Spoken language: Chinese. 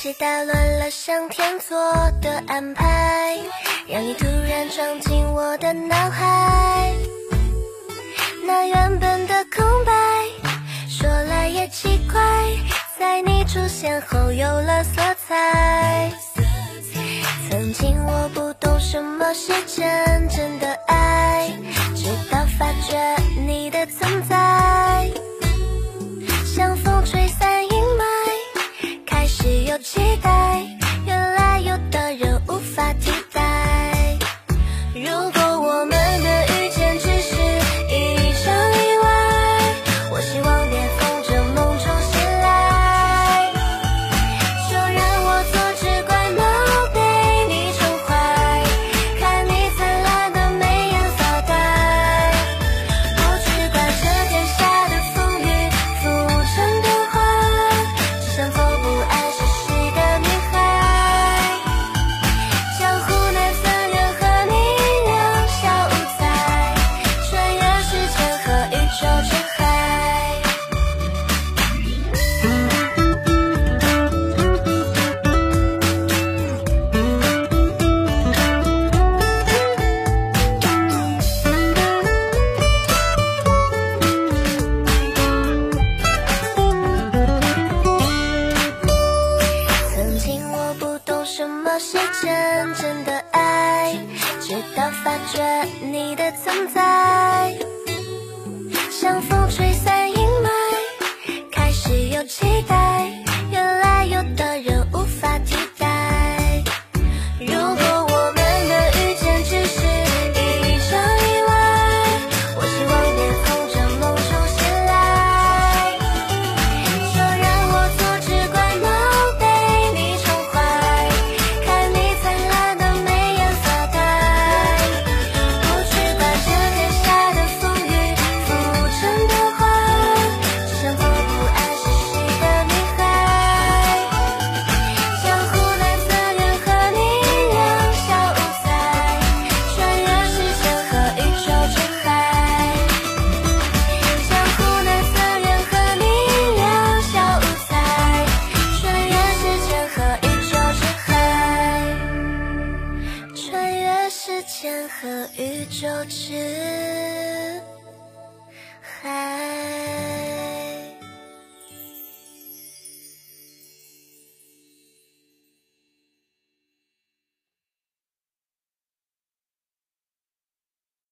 谁打乱了上天做的安排，让你突然闯进我的脑海？那原本的空白，说来也奇怪，在你出现后有了色彩。曾经我不懂什么是真。期待。的发觉你的存在，像风吹散。和宇宙之